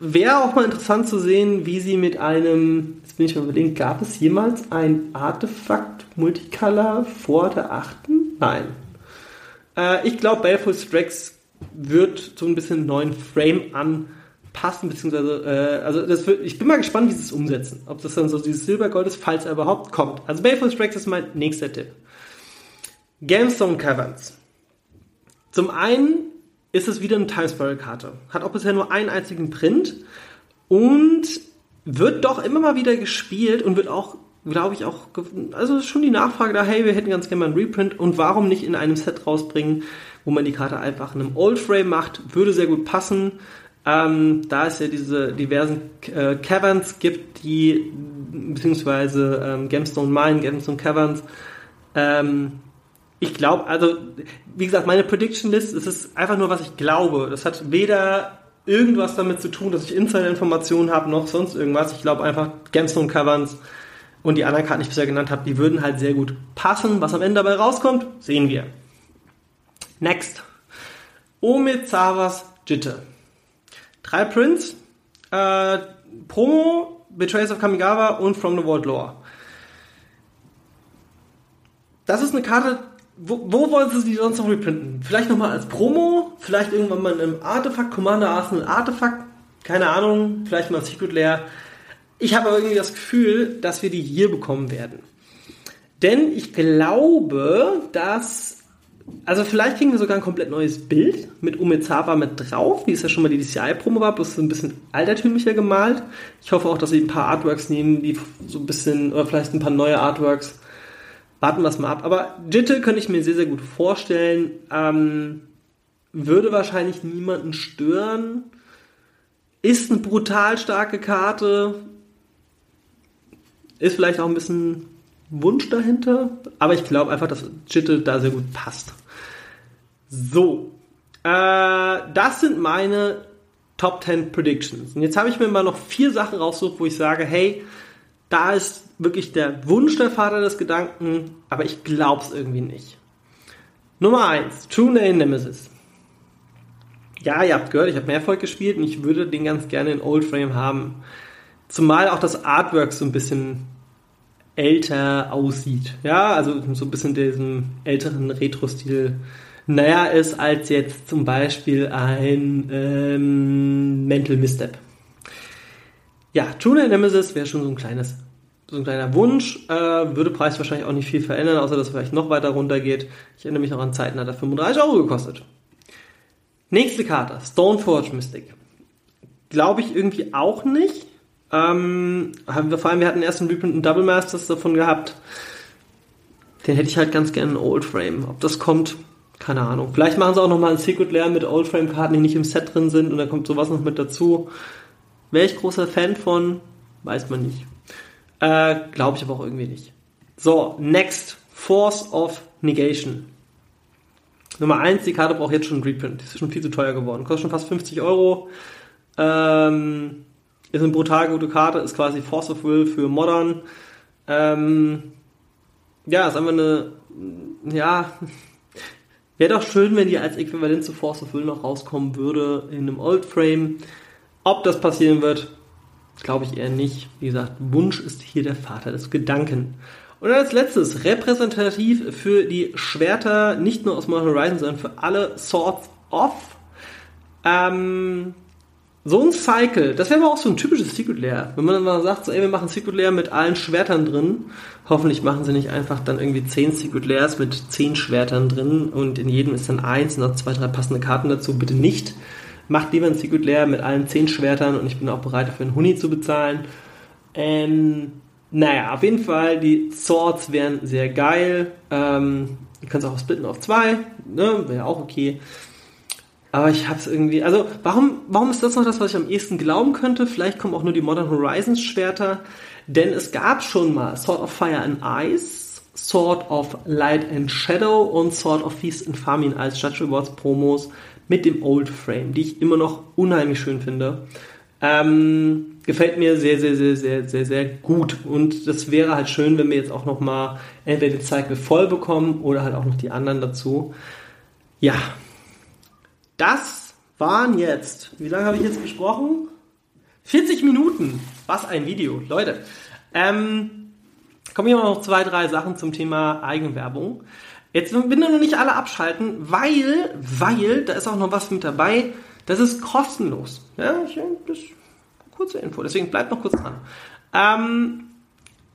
Wäre auch mal interessant zu sehen, wie sie mit einem, jetzt bin ich mal überlegen, gab es jemals ein Artefakt Multicolor vor der achten? Nein. Äh, ich glaube, Baleful Strix wird so ein bisschen einen neuen Frame passen, beziehungsweise, äh, also das wird, ich bin mal gespannt, wie sie es umsetzen. Ob das dann so dieses Silbergold ist, falls er überhaupt kommt. Also Baleful Strikes ist mein nächster Tipp. Gemstone Caverns. Zum einen ist es wieder eine Time Spiral Karte. Hat auch bisher nur einen einzigen Print und wird doch immer mal wieder gespielt und wird auch, glaube ich, auch, also schon die Nachfrage da, hey, wir hätten ganz gerne mal einen Reprint und warum nicht in einem Set rausbringen, wo man die Karte einfach in einem Old Frame macht, würde sehr gut passen. Ähm, da es ja diese diversen äh, Caverns gibt, die, beziehungsweise ähm, Gemstone Mine, Gemstone Caverns, ähm, ich glaube, also, wie gesagt, meine Prediction List, es ist einfach nur, was ich glaube. Das hat weder irgendwas damit zu tun, dass ich Insider-Informationen habe, noch sonst irgendwas. Ich glaube einfach, Gemstone Caverns und die anderen Karten, die ich bisher genannt habe, die würden halt sehr gut passen. Was am Ende dabei rauskommt, sehen wir. Next. Omizawas Jitte. Drei Prints, äh, Promo, Betrayals of Kamigawa und From the World Lore. Das ist eine Karte, wo, wo wollen sie die sonst noch reprinten? Vielleicht nochmal als Promo, vielleicht irgendwann mal einem Artefakt, Commander Arsenal Artefakt, keine Ahnung, vielleicht mal Secret Lair. Ich habe aber irgendwie das Gefühl, dass wir die hier bekommen werden. Denn ich glaube, dass also vielleicht kriegen wir sogar ein komplett neues Bild mit Umezawa mit drauf, wie es ja schon mal die DCI-Promo war, bloß ein bisschen altertümlicher gemalt. Ich hoffe auch, dass sie ein paar Artworks nehmen, die so ein bisschen, oder vielleicht ein paar neue Artworks. Warten wir es mal ab. Aber Jitte könnte ich mir sehr, sehr gut vorstellen. Ähm, würde wahrscheinlich niemanden stören. Ist eine brutal starke Karte. Ist vielleicht auch ein bisschen Wunsch dahinter, aber ich glaube einfach, dass Jitte da sehr gut passt. So, äh, das sind meine Top 10 Predictions. Und jetzt habe ich mir mal noch vier Sachen rausgesucht, wo ich sage, hey, da ist wirklich der Wunsch der Vater des Gedanken, aber ich glaube es irgendwie nicht. Nummer 1, True Name Nemesis. Ja, ihr habt gehört, ich habe Mehrfolg gespielt und ich würde den ganz gerne in Old Frame haben. Zumal auch das Artwork so ein bisschen älter aussieht. Ja, also so ein bisschen diesem älteren Retro-Stil naja ist als jetzt zum Beispiel ein ähm, Mental Misstep. Ja, True Nemesis wäre schon so ein kleines, so ein kleiner Wunsch, äh, würde Preis wahrscheinlich auch nicht viel verändern, außer dass er vielleicht noch weiter runter geht. Ich erinnere mich noch an Zeiten, hat er 35 Euro gekostet. Nächste Karte, Stoneforge Mystic. Glaube ich irgendwie auch nicht. Ähm, haben wir, vor allem, wir hatten erst einen Reprint und Double Masters davon gehabt. Den hätte ich halt ganz gerne in Old Frame. Ob das kommt, keine Ahnung. Vielleicht machen sie auch nochmal ein Secret Lair mit Old Frame Karten, die nicht im Set drin sind und dann kommt sowas noch mit dazu. Wäre ich großer Fan von, weiß man nicht. Äh, Glaube ich aber auch irgendwie nicht. So, next. Force of Negation. Nummer 1, die Karte braucht jetzt schon ein Reprint. Die ist schon viel zu teuer geworden. Kostet schon fast 50 Euro. Ähm, ist eine brutal gute Karte, ist quasi Force of Will für Modern. Ähm, ja, ist einfach eine, ja, wäre doch schön, wenn die als Äquivalent zu Force of Will noch rauskommen würde in einem Old Frame. Ob das passieren wird, glaube ich eher nicht. Wie gesagt, Wunsch ist hier der Vater des Gedanken. Und als letztes, repräsentativ für die Schwerter, nicht nur aus Modern Horizon, sondern für alle Swords of. Ähm, so ein Cycle, das wäre aber auch so ein typisches Secret Lair. Wenn man dann mal sagt, so, ey, wir machen Secret Lair mit allen Schwertern drin. Hoffentlich machen sie nicht einfach dann irgendwie zehn Secret Lairs mit zehn Schwertern drin und in jedem ist dann eins und noch zwei, drei passende Karten dazu. Bitte nicht. Macht lieber ein Secret Lair mit allen zehn Schwertern und ich bin auch bereit dafür einen Huni zu bezahlen. Ähm, naja, auf jeden Fall, die Swords wären sehr geil. Ähm, ihr könnt es auch splitten auf zwei, ne? wäre auch okay. Aber ich hab's irgendwie, also warum, warum ist das noch das, was ich am ehesten glauben könnte? Vielleicht kommen auch nur die Modern Horizons Schwerter, denn es gab schon mal Sword of Fire and Ice, Sword of Light and Shadow und Sword of Feast and Famine als Judge Rewards Promos mit dem Old Frame, die ich immer noch unheimlich schön finde. Ähm, gefällt mir sehr, sehr, sehr, sehr, sehr, sehr gut. Und das wäre halt schön, wenn wir jetzt auch noch mal entweder den Cycle voll bekommen oder halt auch noch die anderen dazu. Ja, das waren jetzt, wie lange habe ich jetzt gesprochen? 40 Minuten. Was ein Video, Leute. Ähm, kommen hier noch zwei, drei Sachen zum Thema Eigenwerbung. Jetzt bin noch nicht alle abschalten, weil, weil, da ist auch noch was mit dabei. Das ist kostenlos. Ja, ich, das kurze Info, deswegen bleibt noch kurz dran. Ähm,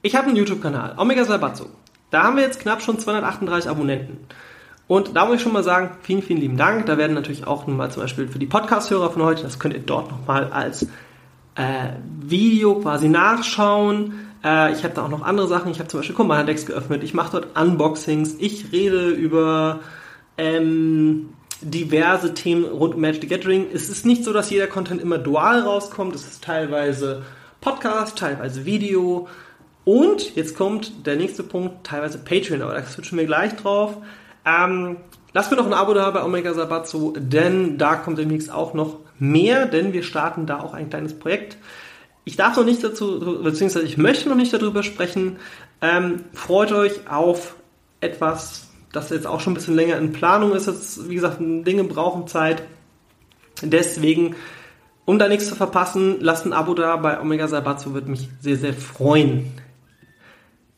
ich habe einen YouTube-Kanal, Omega Sabatso. Da haben wir jetzt knapp schon 238 Abonnenten. Und da muss ich schon mal sagen, vielen, vielen lieben Dank. Da werden natürlich auch nochmal zum Beispiel für die Podcast-Hörer von heute, das könnt ihr dort nochmal als äh, Video quasi nachschauen. Äh, ich habe da auch noch andere Sachen. Ich habe zum Beispiel Commander Decks geöffnet. Ich mache dort Unboxings. Ich rede über ähm, diverse Themen rund um Magic the Gathering. Es ist nicht so, dass jeder Content immer dual rauskommt. Es ist teilweise Podcast, teilweise Video. Und jetzt kommt der nächste Punkt, teilweise Patreon, aber da switchen wir gleich drauf. Ähm, lasst mir doch ein Abo da bei Omega Sabatsu, denn da kommt demnächst auch noch mehr, denn wir starten da auch ein kleines Projekt. Ich darf noch nicht dazu, beziehungsweise ich möchte noch nicht darüber sprechen. Ähm, freut euch auf etwas, das jetzt auch schon ein bisschen länger in Planung ist. Jetzt, wie gesagt, Dinge brauchen Zeit. Deswegen, um da nichts zu verpassen, lasst ein Abo da bei Omega Sabatsu, würde mich sehr, sehr freuen.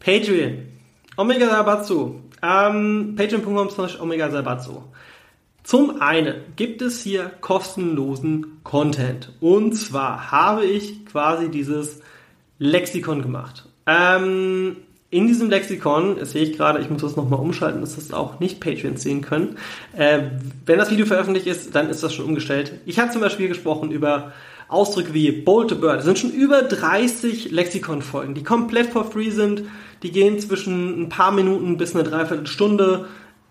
Patreon. Omega Sabatsu. Ähm, Patreon.com slash Omega Sabatsu. Zum einen gibt es hier kostenlosen Content. Und zwar habe ich quasi dieses Lexikon gemacht. Ähm, in diesem Lexikon, das sehe ich gerade, ich muss das nochmal umschalten, dass das auch nicht Patreons sehen können. Äh, wenn das Video veröffentlicht ist, dann ist das schon umgestellt. Ich habe zum Beispiel gesprochen über Ausdrücke wie Bolt a Bird. Es sind schon über 30 Lexikon-Folgen, die komplett for free sind. Die gehen zwischen ein paar Minuten bis eine Dreiviertelstunde.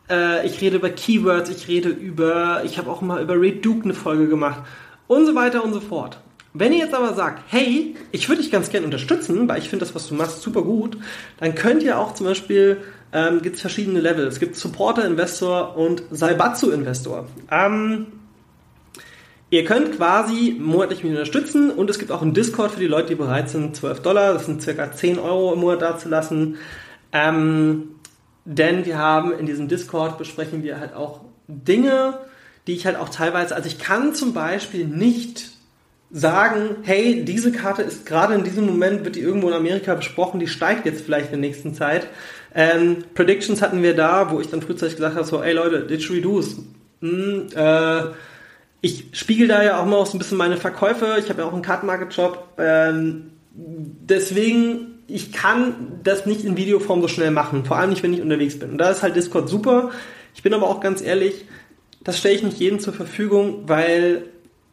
Äh, ich rede über Keywords, ich rede über, ich habe auch mal über Red Duke eine Folge gemacht und so weiter und so fort. Wenn ihr jetzt aber sagt, hey, ich würde dich ganz gerne unterstützen, weil ich finde das, was du machst, super gut, dann könnt ihr auch zum Beispiel, ähm, gibt es verschiedene Level. Es gibt Supporter Investor und Saibatsu Investor. Ähm, ihr könnt quasi monatlich mich unterstützen und es gibt auch einen Discord für die Leute, die bereit sind, 12 Dollar, das sind circa 10 Euro im Monat dazulassen. Ähm, denn wir haben in diesem Discord besprechen wir halt auch Dinge, die ich halt auch teilweise, also ich kann zum Beispiel nicht sagen, hey, diese Karte ist gerade in diesem Moment, wird die irgendwo in Amerika besprochen, die steigt jetzt vielleicht in der nächsten Zeit. Ähm, Predictions hatten wir da, wo ich dann frühzeitig gesagt habe, so, ey Leute, Didgeridoos. Hm, äh, ich spiegel da ja auch mal so ein bisschen meine Verkäufe. Ich habe ja auch einen Kartenmarket-Shop. Ähm, deswegen, ich kann das nicht in Videoform so schnell machen. Vor allem nicht, wenn ich unterwegs bin. Und da ist halt Discord super. Ich bin aber auch ganz ehrlich, das stelle ich nicht jedem zur Verfügung, weil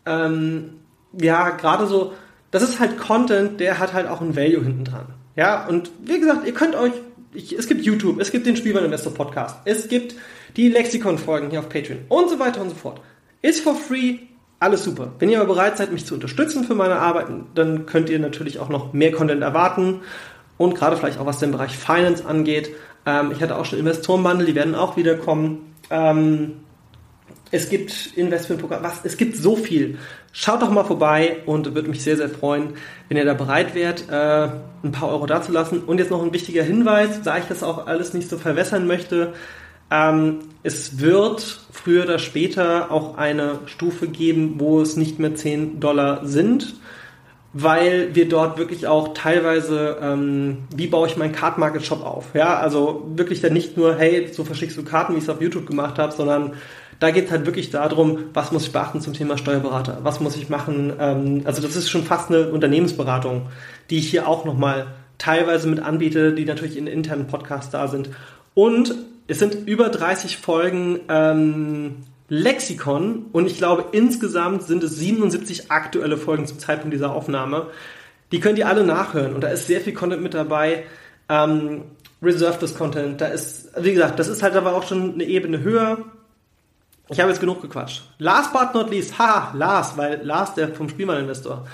ähm, ja, gerade so, das ist halt Content, der hat halt auch ein Value hinten dran. Ja, und wie gesagt, ihr könnt euch, ich, es gibt YouTube, es gibt den Spielwareninvestor Podcast, es gibt die Lexikon-Folgen hier auf Patreon und so weiter und so fort. Ist for free, alles super. Wenn ihr aber bereit seid, mich zu unterstützen für meine Arbeiten, dann könnt ihr natürlich auch noch mehr Content erwarten und gerade vielleicht auch was den Bereich Finance angeht. Ähm, ich hatte auch schon Investorenbundle, die werden auch wieder kommen. Ähm, es gibt Investmentprogramm, was, es gibt so viel. Schaut doch mal vorbei und würde mich sehr, sehr freuen, wenn ihr da bereit wärt, äh, ein paar Euro dazulassen. Und jetzt noch ein wichtiger Hinweis, da ich das auch alles nicht so verwässern möchte. Ähm, es wird früher oder später auch eine Stufe geben, wo es nicht mehr 10 Dollar sind, weil wir dort wirklich auch teilweise, ähm, wie baue ich meinen Card Market Shop auf? Ja, also wirklich dann nicht nur, hey, so verschickst du Karten, wie ich es auf YouTube gemacht habe, sondern da geht es halt wirklich darum, was muss ich beachten zum Thema Steuerberater, was muss ich machen. Ähm, also das ist schon fast eine Unternehmensberatung, die ich hier auch nochmal teilweise mit anbiete, die natürlich in internen Podcasts da sind. Und es sind über 30 Folgen ähm, Lexikon und ich glaube insgesamt sind es 77 aktuelle Folgen zum Zeitpunkt dieser Aufnahme. Die könnt ihr alle nachhören und da ist sehr viel Content mit dabei. Ähm, Reserved Content, da ist, wie gesagt, das ist halt aber auch schon eine Ebene höher. Ich habe jetzt genug gequatscht. Last but not least, haha, Lars, weil Lars, der vom Spielwareninvestor.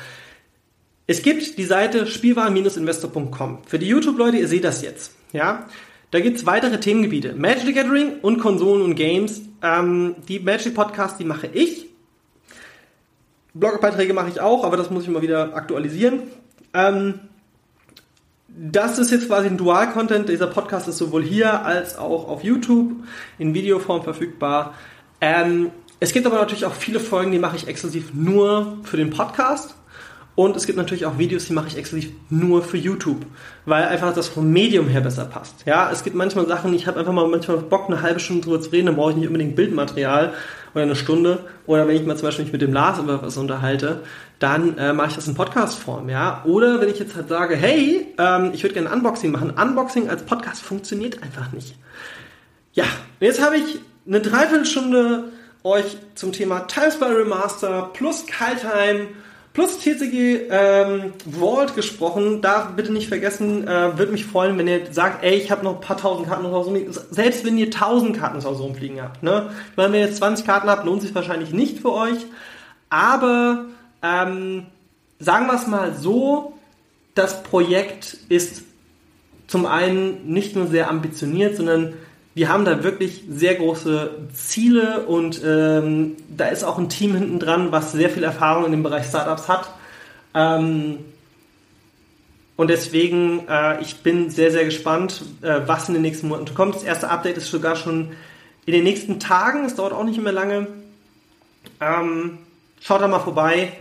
Es gibt die Seite spielwaren-investor.com. Für die YouTube-Leute, ihr seht das jetzt. Ja, da gibt's weitere Themengebiete. Magic the Gathering und Konsolen und Games. Ähm, die Magic Podcasts, die mache ich. Blogbeiträge mache ich auch, aber das muss ich mal wieder aktualisieren. Ähm, das ist jetzt quasi ein Dual-Content. Dieser Podcast ist sowohl hier als auch auf YouTube in Videoform verfügbar. Ähm, es gibt aber natürlich auch viele Folgen, die mache ich exklusiv nur für den Podcast. Und es gibt natürlich auch Videos, die mache ich exklusiv nur für YouTube, weil einfach das vom Medium her besser passt. Ja, es gibt manchmal Sachen, ich habe einfach mal manchmal Bock, eine halbe Stunde drüber zu reden, dann brauche ich nicht unbedingt Bildmaterial. oder eine Stunde. Oder wenn ich mal zum Beispiel mich mit dem Lars über was unterhalte, dann äh, mache ich das in Podcast-Form, ja. Oder wenn ich jetzt halt sage, hey, ähm, ich würde gerne ein Unboxing machen. Unboxing als Podcast funktioniert einfach nicht. Ja, jetzt habe ich eine Dreiviertelstunde euch zum Thema Timespy Remaster plus Kaltheim plus TCG ähm, Vault gesprochen. Da bitte nicht vergessen, äh, würde mich freuen, wenn ihr sagt, ey, ich habe noch ein paar tausend Karten Hause rumliegen. Selbst wenn ihr tausend Karten Hause rumfliegen habt. Ne? Meine, wenn ihr jetzt 20 Karten habt, lohnt sich wahrscheinlich nicht für euch. Aber ähm, sagen wir es mal so, das Projekt ist zum einen nicht nur sehr ambitioniert, sondern wir haben da wirklich sehr große Ziele und ähm, da ist auch ein Team hinten dran, was sehr viel Erfahrung in dem Bereich Startups hat. Ähm, und deswegen, äh, ich bin sehr, sehr gespannt, äh, was in den nächsten Monaten kommt. Das erste Update ist sogar schon in den nächsten Tagen. Es dauert auch nicht mehr lange. Ähm, schaut da mal vorbei.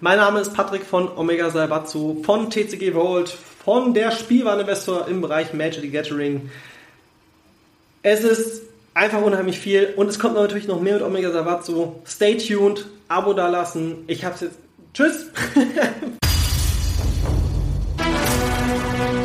Mein Name ist Patrick von Omega Salvatzu, von TCG Vault, von der Spielwareninvestor im Bereich Magic the Gathering. Es ist einfach unheimlich viel und es kommt natürlich noch mehr mit Omega Sabazo. Stay tuned, Abo dalassen. Ich hab's jetzt. Tschüss!